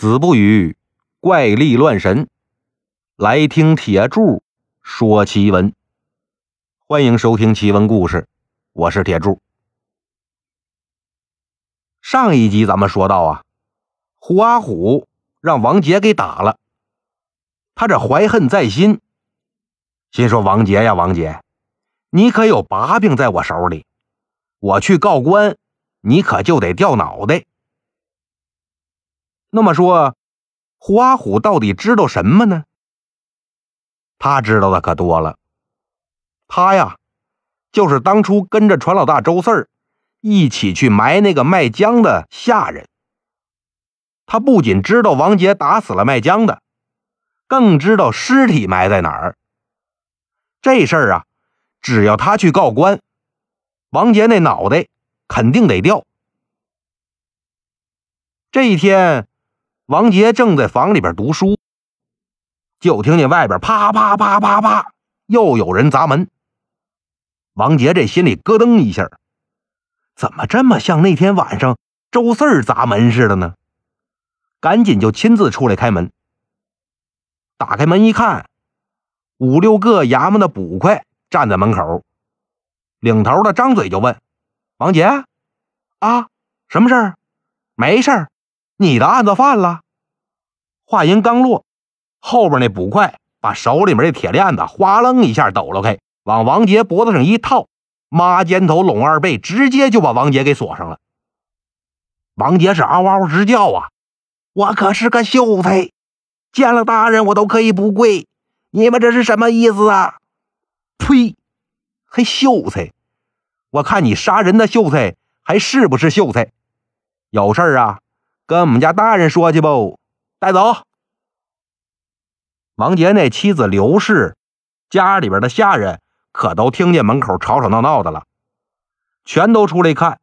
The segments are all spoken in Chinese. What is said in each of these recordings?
子不语怪力乱神，来听铁柱说奇闻。欢迎收听奇闻故事，我是铁柱。上一集咱们说到啊，胡阿虎让王杰给打了，他这怀恨在心，心说王杰呀，王杰，你可有把柄在我手里，我去告官，你可就得掉脑袋。那么说，胡阿虎到底知道什么呢？他知道的可多了。他呀，就是当初跟着船老大周四儿一起去埋那个卖浆的下人。他不仅知道王杰打死了卖浆的，更知道尸体埋在哪儿。这事儿啊，只要他去告官，王杰那脑袋肯定得掉。这一天。王杰正在房里边读书，就听见外边啪啪啪啪啪，又有人砸门。王杰这心里咯噔一下，怎么这么像那天晚上周四砸门似的呢？赶紧就亲自出来开门。打开门一看，五六个衙门的捕快站在门口，领头的张嘴就问：“王杰，啊，什么事儿？没事儿。”你的案子犯了。话音刚落，后边那捕快把手里面这铁链子哗楞一下抖了开，往王杰脖子上一套，抹肩头拢二背，直接就把王杰给锁上了。王杰是嗷嗷直叫啊！我可是个秀才，见了大人我都可以不跪。你们这是什么意思啊？呸！还秀才？我看你杀人的秀才还是不是秀才？有事儿啊？跟我们家大人说去不？带走。王杰那妻子刘氏，家里边的下人可都听见门口吵吵闹闹的了，全都出来看。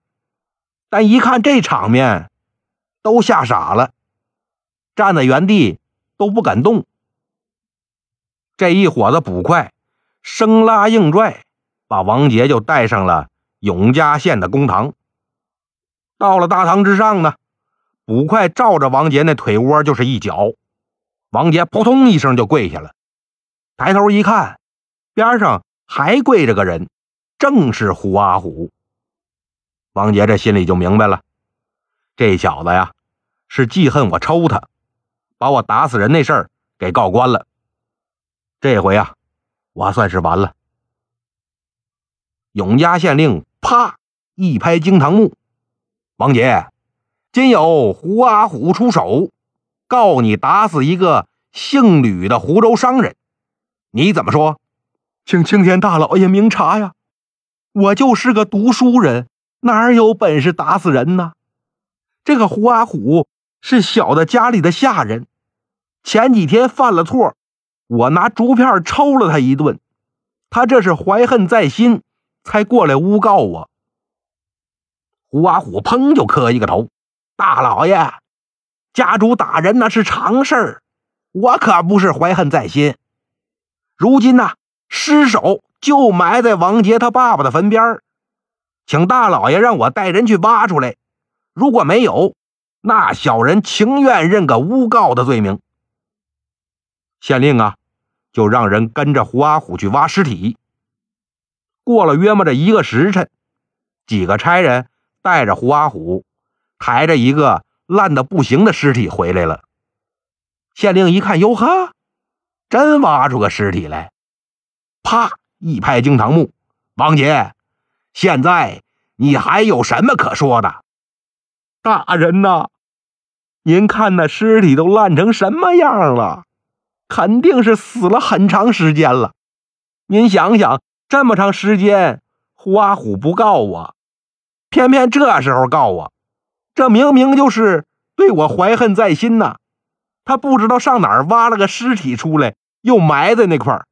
但一看这场面，都吓傻了，站在原地都不敢动。这一伙子捕快生拉硬拽，把王杰就带上了永嘉县的公堂。到了大堂之上呢。捕快照着王杰那腿窝就是一脚，王杰扑通一声就跪下了。抬头一看，边上还跪着个人，正是胡阿虎。王杰这心里就明白了，这小子呀是记恨我抽他，把我打死人那事儿给告官了。这回呀，我算是完了。永嘉县令啪一拍惊堂木，王杰。今有胡阿虎出手，告你打死一个姓吕的湖州商人，你怎么说？请青天大老爷明察呀！我就是个读书人，哪有本事打死人呢？这个胡阿虎是小的家里的下人，前几天犯了错，我拿竹片抽了他一顿，他这是怀恨在心，才过来诬告我。胡阿虎砰就磕一个头。大老爷，家主打人那是常事儿，我可不是怀恨在心。如今呢，尸首就埋在王杰他爸爸的坟边儿请大老爷让我带人去挖出来。如果没有，那小人情愿认个诬告的罪名。县令啊，就让人跟着胡阿虎去挖尸体。过了约摸着一个时辰，几个差人带着胡阿虎。抬着一个烂的不行的尸体回来了。县令一看，哟呵，真挖出个尸体来！啪一拍惊堂木，王杰，现在你还有什么可说的？大人呐，您看那尸体都烂成什么样了？肯定是死了很长时间了。您想想，这么长时间，胡阿虎不告我，偏偏这时候告我。这明明就是对我怀恨在心呐！他不知道上哪儿挖了个尸体出来，又埋在那块儿，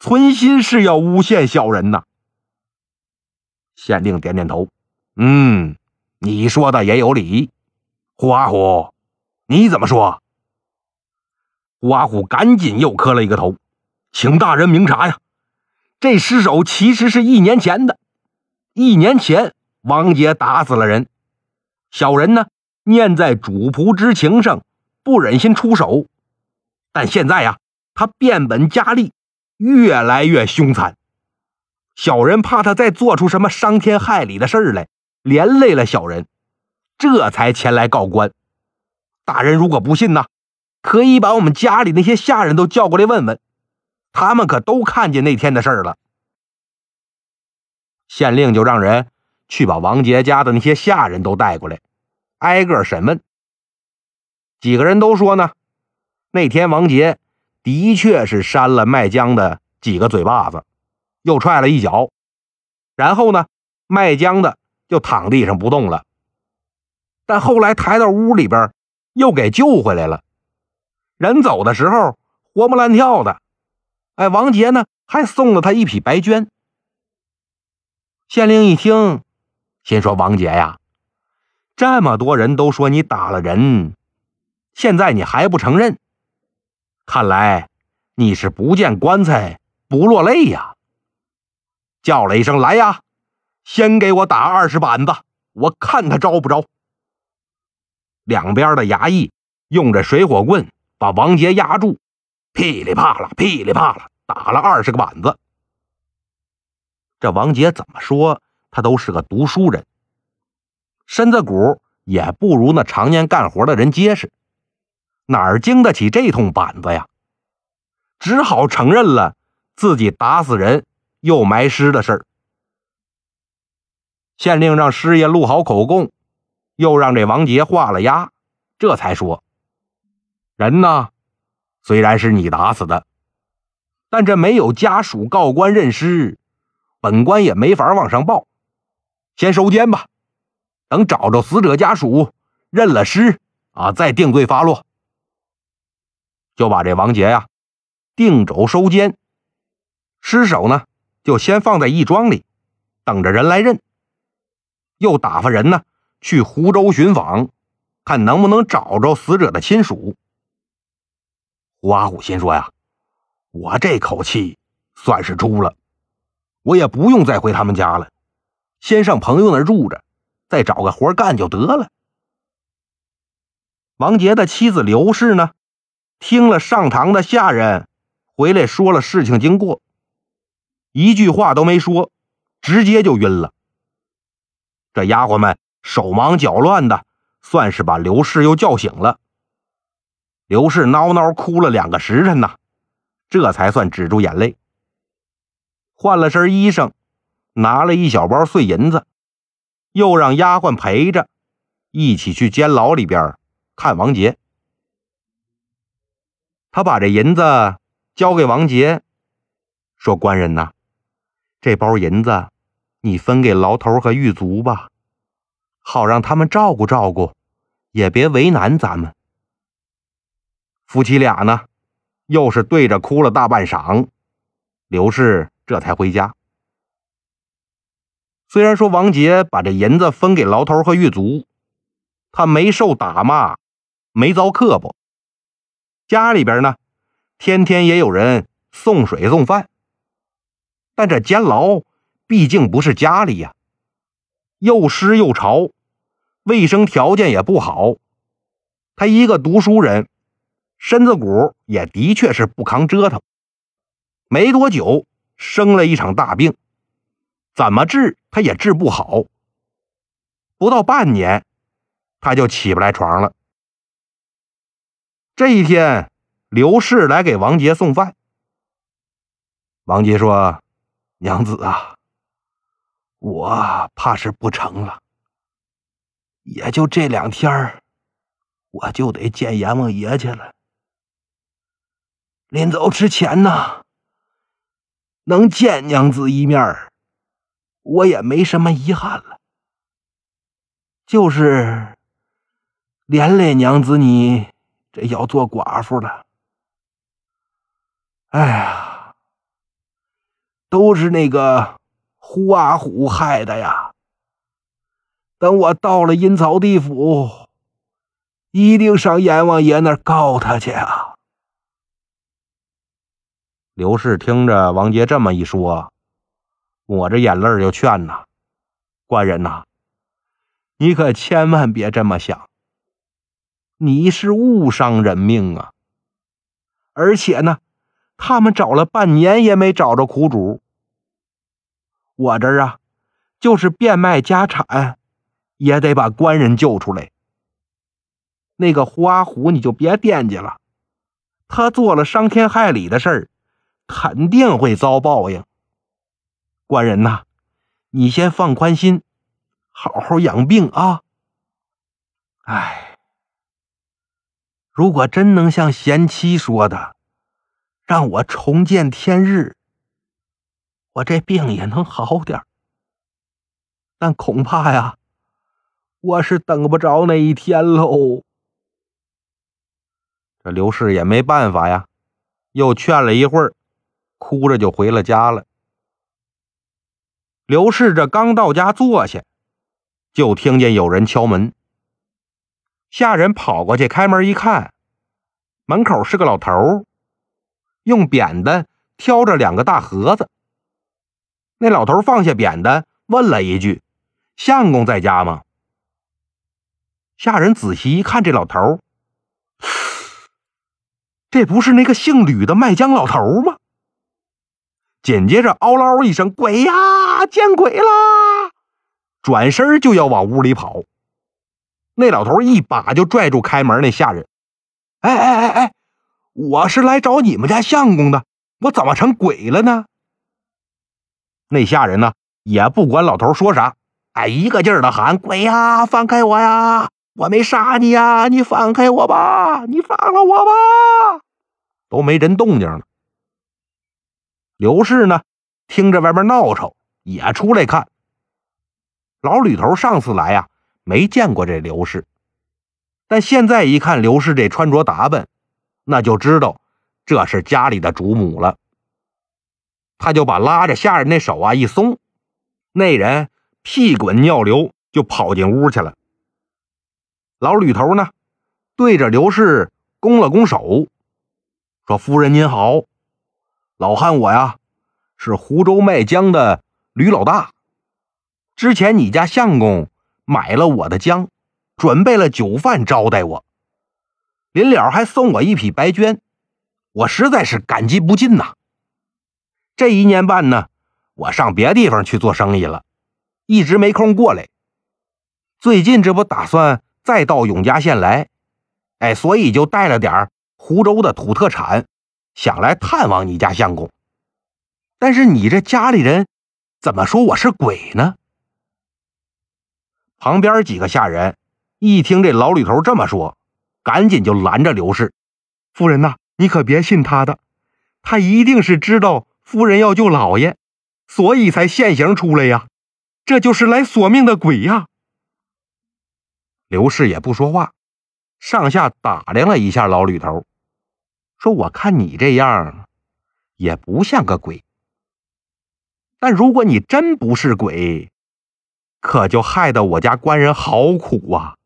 存心是要诬陷小人呐。县令点点头，嗯，你说的也有理。胡阿虎，你怎么说？胡阿虎赶紧又磕了一个头，请大人明察呀！这尸首其实是一年前的，一年前王杰打死了人。小人呢，念在主仆之情上，不忍心出手，但现在呀，他变本加厉，越来越凶残。小人怕他再做出什么伤天害理的事儿来，连累了小人，这才前来告官。大人如果不信呢，可以把我们家里那些下人都叫过来问问，他们可都看见那天的事儿了。县令就让人去把王杰家的那些下人都带过来，挨个审问。几个人都说呢，那天王杰的确是扇了麦江的几个嘴巴子。又踹了一脚，然后呢，卖浆的就躺地上不动了。但后来抬到屋里边，又给救回来了。人走的时候活蹦乱跳的，哎，王杰呢还送了他一匹白绢。县令一听，心说：“王杰呀，这么多人都说你打了人，现在你还不承认，看来你是不见棺材不落泪呀。”叫了一声：“来呀，先给我打二十板子，我看他招不招。”两边的衙役用着水火棍把王杰压住，噼里啪啦，噼里啪啦打了二十个板子。这王杰怎么说，他都是个读书人，身子骨也不如那常年干活的人结实，哪儿经得起这通板子呀？只好承认了自己打死人。又埋尸的事儿，县令让师爷录好口供，又让这王杰画了押，这才说：“人呢，虽然是你打死的，但这没有家属告官认尸，本官也没法往上报。先收监吧，等找着死者家属认了尸啊，再定罪发落。”就把这王杰呀定轴收监，尸首呢。就先放在义庄里，等着人来认。又打发人呢去湖州寻访，看能不能找着死者的亲属。胡阿虎心说呀：“我这口气算是出了，我也不用再回他们家了，先上朋友那住着，再找个活干就得了。”王杰的妻子刘氏呢，听了上堂的下人回来说了事情经过。一句话都没说，直接就晕了。这丫鬟们手忙脚乱的，算是把刘氏又叫醒了。刘氏挠挠哭了两个时辰呐，这才算止住眼泪，换了身衣裳，拿了一小包碎银子，又让丫鬟陪着，一起去监牢里边看王杰。他把这银子交给王杰，说：“官人呐。”这包银子，你分给牢头和狱卒吧，好让他们照顾照顾，也别为难咱们。夫妻俩呢，又是对着哭了大半晌，刘氏这才回家。虽然说王杰把这银子分给牢头和狱卒，他没受打骂，没遭刻薄，家里边呢，天天也有人送水送饭。但这监牢毕竟不是家里呀，又湿又潮，卫生条件也不好。他一个读书人，身子骨也的确是不抗折腾。没多久，生了一场大病，怎么治他也治不好。不到半年，他就起不来床了。这一天，刘氏来给王杰送饭。王杰说。娘子啊，我怕是不成了，也就这两天我就得见阎王爷去了。临走之前呢，能见娘子一面我也没什么遗憾了。就是连累娘子你这要做寡妇了，哎呀！都是那个胡阿虎害的呀！等我到了阴曹地府，一定上阎王爷那儿告他去啊！刘氏听着王杰这么一说，抹着眼泪就劝呐：“官人呐，你可千万别这么想。你是误伤人命啊！而且呢，他们找了半年也没找着苦主。我这儿啊，就是变卖家产，也得把官人救出来。那个胡阿虎，你就别惦记了，他做了伤天害理的事儿，肯定会遭报应。官人呐，你先放宽心，好好养病啊。哎，如果真能像贤妻说的，让我重见天日，我这病也能好点但恐怕呀，我是等不着那一天喽。这刘氏也没办法呀，又劝了一会儿，哭着就回了家了。刘氏这刚到家坐下，就听见有人敲门。下人跑过去开门一看，门口是个老头用扁担挑着两个大盒子。那老头放下扁担，问了一句：“相公在家吗？”下人仔细一看，这老头 这不是那个姓吕的卖浆老头吗？紧接着，嗷嗷一声：“鬼呀！见鬼啦！”转身就要往屋里跑。那老头一把就拽住开门那下人：“哎哎哎哎，我是来找你们家相公的，我怎么成鬼了呢？”那下人呢也不管老头说啥，哎，一个劲儿的喊：“鬼呀，放开我呀！我没杀你呀！你放开我吧！你放了我吧！”都没人动静了。刘氏呢，听着外边闹吵，也出来看。老吕头上次来呀，没见过这刘氏，但现在一看刘氏这穿着打扮，那就知道这是家里的主母了。他就把拉着下人那手啊一松，那人屁滚尿流就跑进屋去了。老吕头呢，对着刘氏拱了拱手。说：“夫人您好，老汉我呀是湖州卖浆的吕老大。之前你家相公买了我的浆，准备了酒饭招待我，临了还送我一匹白绢，我实在是感激不尽呐。这一年半呢，我上别地方去做生意了，一直没空过来。最近这不打算再到永嘉县来，哎，所以就带了点。”湖州的土特产，想来探望你家相公，但是你这家里人怎么说我是鬼呢？旁边几个下人一听这老吕头这么说，赶紧就拦着刘氏：“夫人呐，你可别信他的，他一定是知道夫人要救老爷，所以才现形出来呀，这就是来索命的鬼呀。”刘氏也不说话，上下打量了一下老吕头。说：“我看你这样，也不像个鬼。但如果你真不是鬼，可就害得我家官人好苦啊！”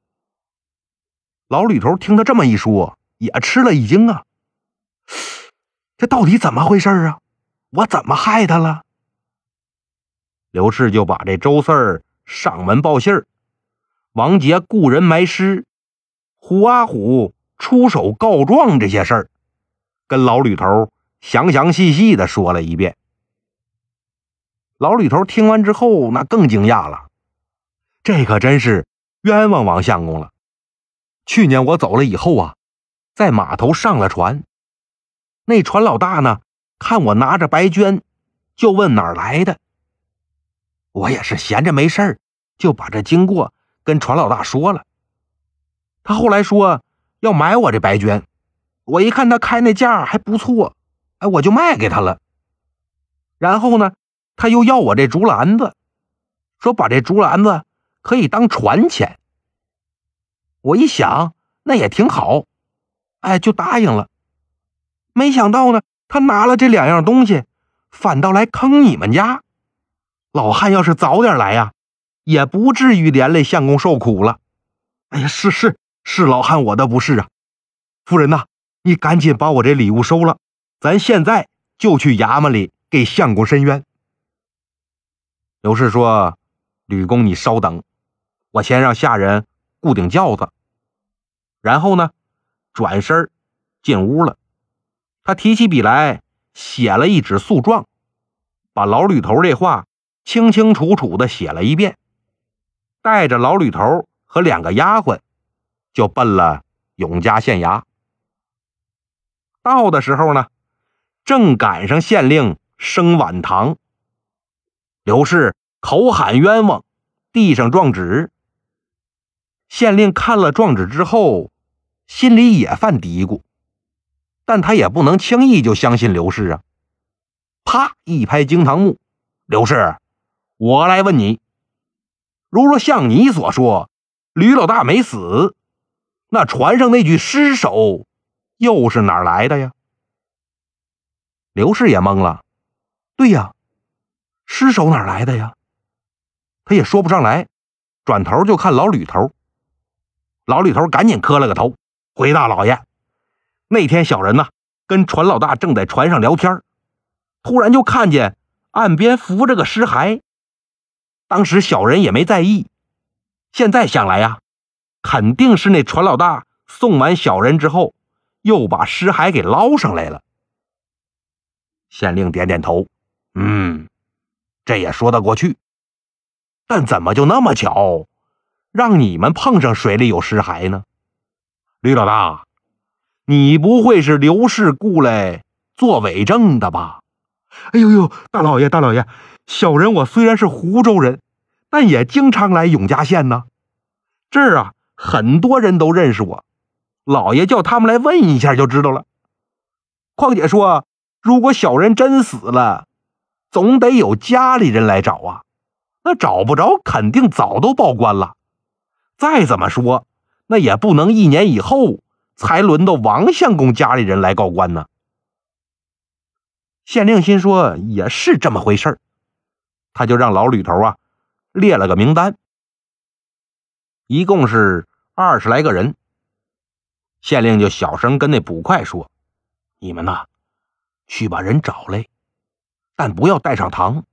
老吕头听他这么一说，也吃了一惊啊！这到底怎么回事啊？我怎么害他了？刘氏就把这周四上门报信儿，王杰雇人埋尸，胡阿虎出手告状这些事儿。跟老吕头详详细细的说了一遍。老吕头听完之后，那更惊讶了，这可真是冤枉王相公了。去年我走了以后啊，在码头上了船，那船老大呢，看我拿着白绢，就问哪儿来的。我也是闲着没事儿，就把这经过跟船老大说了。他后来说要买我这白绢。我一看他开那价还不错，哎，我就卖给他了。然后呢，他又要我这竹篮子，说把这竹篮子可以当船钱。我一想，那也挺好，哎，就答应了。没想到呢，他拿了这两样东西，反倒来坑你们家。老汉要是早点来呀，也不至于连累相公受苦了。哎呀，是是是，老汉我的不是啊，夫人呐。你赶紧把我这礼物收了，咱现在就去衙门里给相公申冤。刘氏说：“吕公，你稍等，我先让下人固定轿子。”然后呢，转身进屋了。他提起笔来，写了一纸诉状，把老吕头这话清清楚楚的写了一遍，带着老吕头和两个丫鬟，就奔了永嘉县衙。到的时候呢，正赶上县令升晚堂，刘氏口喊冤枉，递上状纸。县令看了状纸之后，心里也犯嘀咕，但他也不能轻易就相信刘氏啊！啪一拍惊堂木，刘氏，我来问你，如若像你所说，吕老大没死，那船上那具尸首又是哪儿来的呀？刘氏也懵了，对呀，尸首哪儿来的呀？他也说不上来，转头就看老吕头。老吕头赶紧磕了个头，回大老爷，那天小人呢跟船老大正在船上聊天，突然就看见岸边浮着个尸骸，当时小人也没在意，现在想来呀，肯定是那船老大送完小人之后，又把尸骸给捞上来了。县令点点头，嗯，这也说得过去，但怎么就那么巧？让你们碰上水里有尸骸呢，吕老大，你不会是刘氏雇来做伪证的吧？哎呦呦，大老爷大老爷，小人我虽然是湖州人，但也经常来永嘉县呢。这儿啊，很多人都认识我，老爷叫他们来问一下就知道了。况且说，如果小人真死了，总得有家里人来找啊，那找不着，肯定早都报官了。再怎么说，那也不能一年以后才轮到王相公家里人来告官呢。县令心说也是这么回事他就让老吕头啊列了个名单，一共是二十来个人。县令就小声跟那捕快说：“你们呐，去把人找来，但不要带上堂，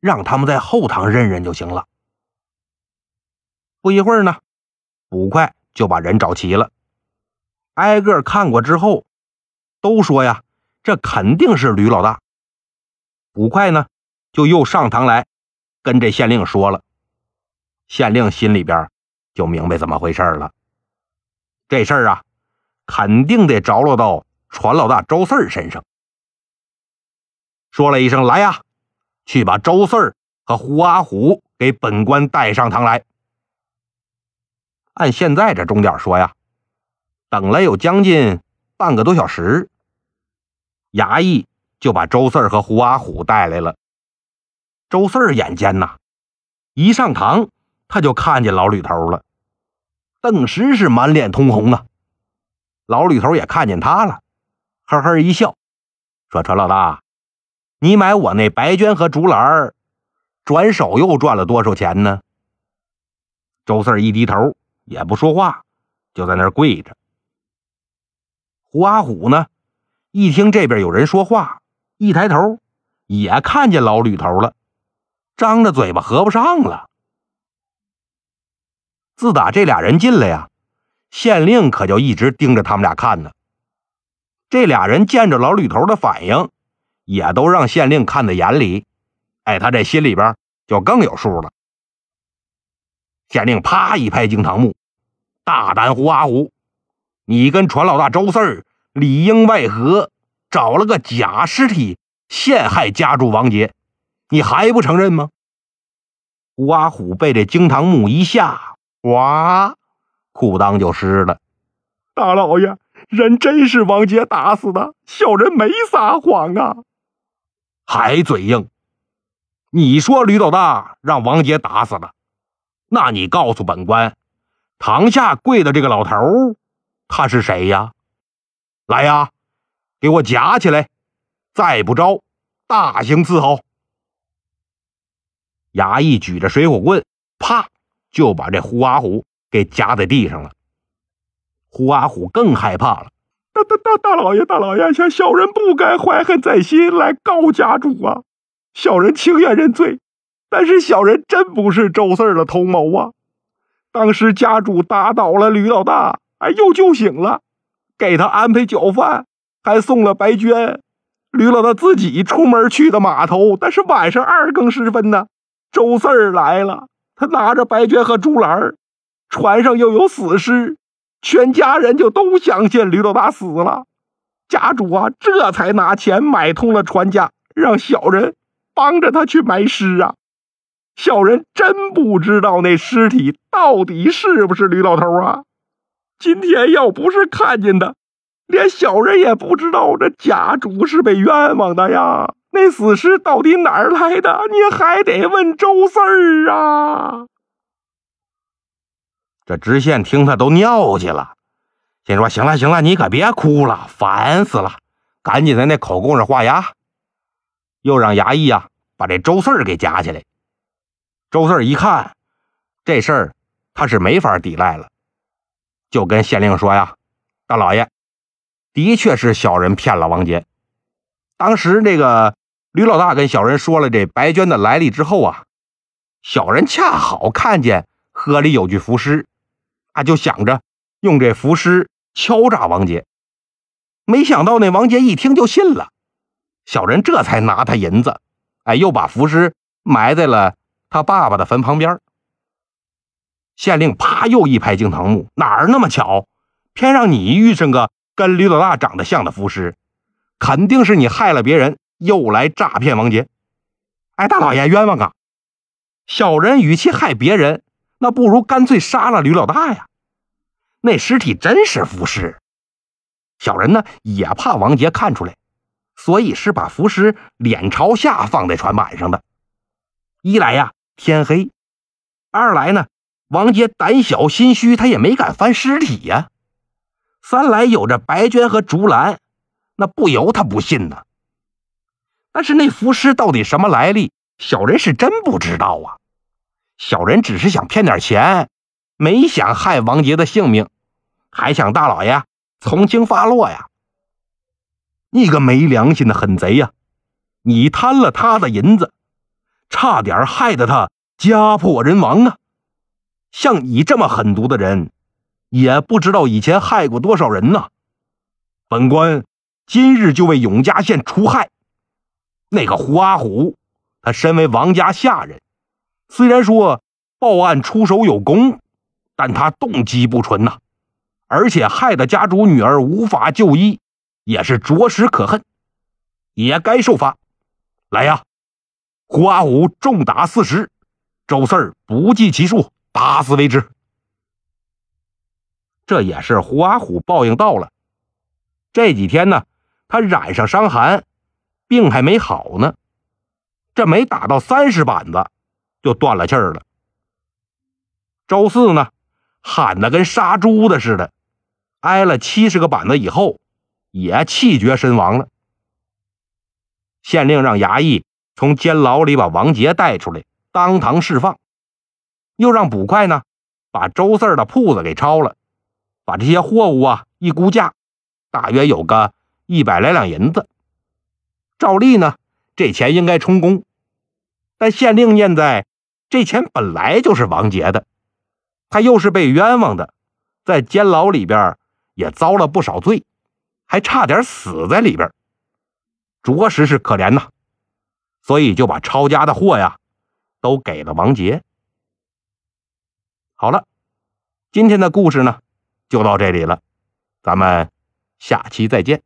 让他们在后堂认认就行了。”不一会儿呢，捕快就把人找齐了，挨个看过之后，都说呀，这肯定是吕老大。捕快呢，就又上堂来跟这县令说了，县令心里边就明白怎么回事了。这事儿啊，肯定得着落到船老大周四儿身上。说了一声：“来呀，去把周四儿和胡阿虎给本官带上堂来。”按现在这钟点说呀，等了有将近半个多小时，衙役就把周四儿和胡阿虎带来了。周四儿眼尖呐，一上堂他就看见老吕头了，顿时是满脸通红啊。老吕头也看见他了，呵呵一笑，说：“船老大，你买我那白绢和竹篮转手又赚了多少钱呢？”周四一低头。也不说话，就在那儿跪着。胡阿虎呢，一听这边有人说话，一抬头也看见老吕头了，张着嘴巴合不上了。自打这俩人进来呀，县令可就一直盯着他们俩看呢。这俩人见着老吕头的反应，也都让县令看在眼里。哎，他这心里边就更有数了。县令啪一拍惊堂木：“大胆胡阿虎，你跟船老大周四儿里应外合，找了个假尸体陷害家主王杰，你还不承认吗？”胡阿虎被这惊堂木一吓，哇，裤裆就湿了。大老爷，人真是王杰打死的，小人没撒谎啊！还嘴硬？你说吕老大让王杰打死了？那你告诉本官，堂下跪的这个老头他是谁呀？来呀，给我夹起来！再不招，大刑伺候！衙役举着水火棍，啪就把这胡阿虎给夹在地上了。胡阿虎更害怕了。大大大大老爷，大老爷，小小人不该怀恨在心来告家主啊！小人情愿认罪。但是小人真不是周四的同谋啊！当时家主打倒了吕老大，哎，又救醒了，给他安排酒饭，还送了白绢。吕老大自己出门去的码头，但是晚上二更时分呢，周四儿来了，他拿着白绢和竹篮船上又有死尸，全家人就都相信吕老大死了。家主啊，这才拿钱买通了船家，让小人帮着他去埋尸啊。小人真不知道那尸体到底是不是吕老头啊！今天要不是看见他，连小人也不知道这家主是被冤枉的呀。那死尸到底哪儿来的？你还得问周四儿啊！这知县听他都尿去了，心说：“行了行了，你可别哭了，烦死了！赶紧在那口供上画押。”又让衙役啊把这周四给夹起来。周四一看这事儿，他是没法抵赖了，就跟县令说呀：“大老爷，的确是小人骗了王杰。当时这个吕老大跟小人说了这白娟的来历之后啊，小人恰好看见河里有具浮尸，啊，就想着用这符师敲诈王杰。没想到那王杰一听就信了，小人这才拿他银子，哎，又把符师埋在了。”他爸爸的坟旁边，县令啪又一拍惊堂木，哪儿那么巧，偏让你遇上个跟吕老大长得像的浮尸，肯定是你害了别人，又来诈骗王杰。哎，大老爷冤枉啊！小人与其害别人，那不如干脆杀了吕老大呀。那尸体真是浮尸，小人呢也怕王杰看出来，所以是把浮尸脸朝下放在船板上的。一来呀。天黑，二来呢，王杰胆小心虚，他也没敢翻尸体呀。三来有着白娟和竹兰，那不由他不信呢。但是那浮尸到底什么来历，小人是真不知道啊。小人只是想骗点钱，没想害王杰的性命，还想大老爷从轻发落呀。你个没良心的狠贼呀！你贪了他的银子。差点害得他家破人亡啊！像你这么狠毒的人，也不知道以前害过多少人呢。本官今日就为永嘉县除害。那个胡阿虎，他身为王家下人，虽然说报案出手有功，但他动机不纯呐，而且害得家主女儿无法就医，也是着实可恨，也该受罚。来呀！胡阿虎重打四十，周四儿不计其数，打死为止。这也是胡阿虎报应到了。这几天呢，他染上伤寒，病还没好呢。这没打到三十板子，就断了气儿了。周四呢，喊的跟杀猪的似的，挨了七十个板子以后，也气绝身亡了。县令让衙役。从监牢里把王杰带出来，当堂释放，又让捕快呢把周四的铺子给抄了，把这些货物啊一估价，大约有个一百来两银子。照例呢，这钱应该充公，但县令念在这钱本来就是王杰的，他又是被冤枉的，在监牢里边也遭了不少罪，还差点死在里边，着实是可怜呐。所以就把抄家的货呀，都给了王杰。好了，今天的故事呢，就到这里了，咱们下期再见。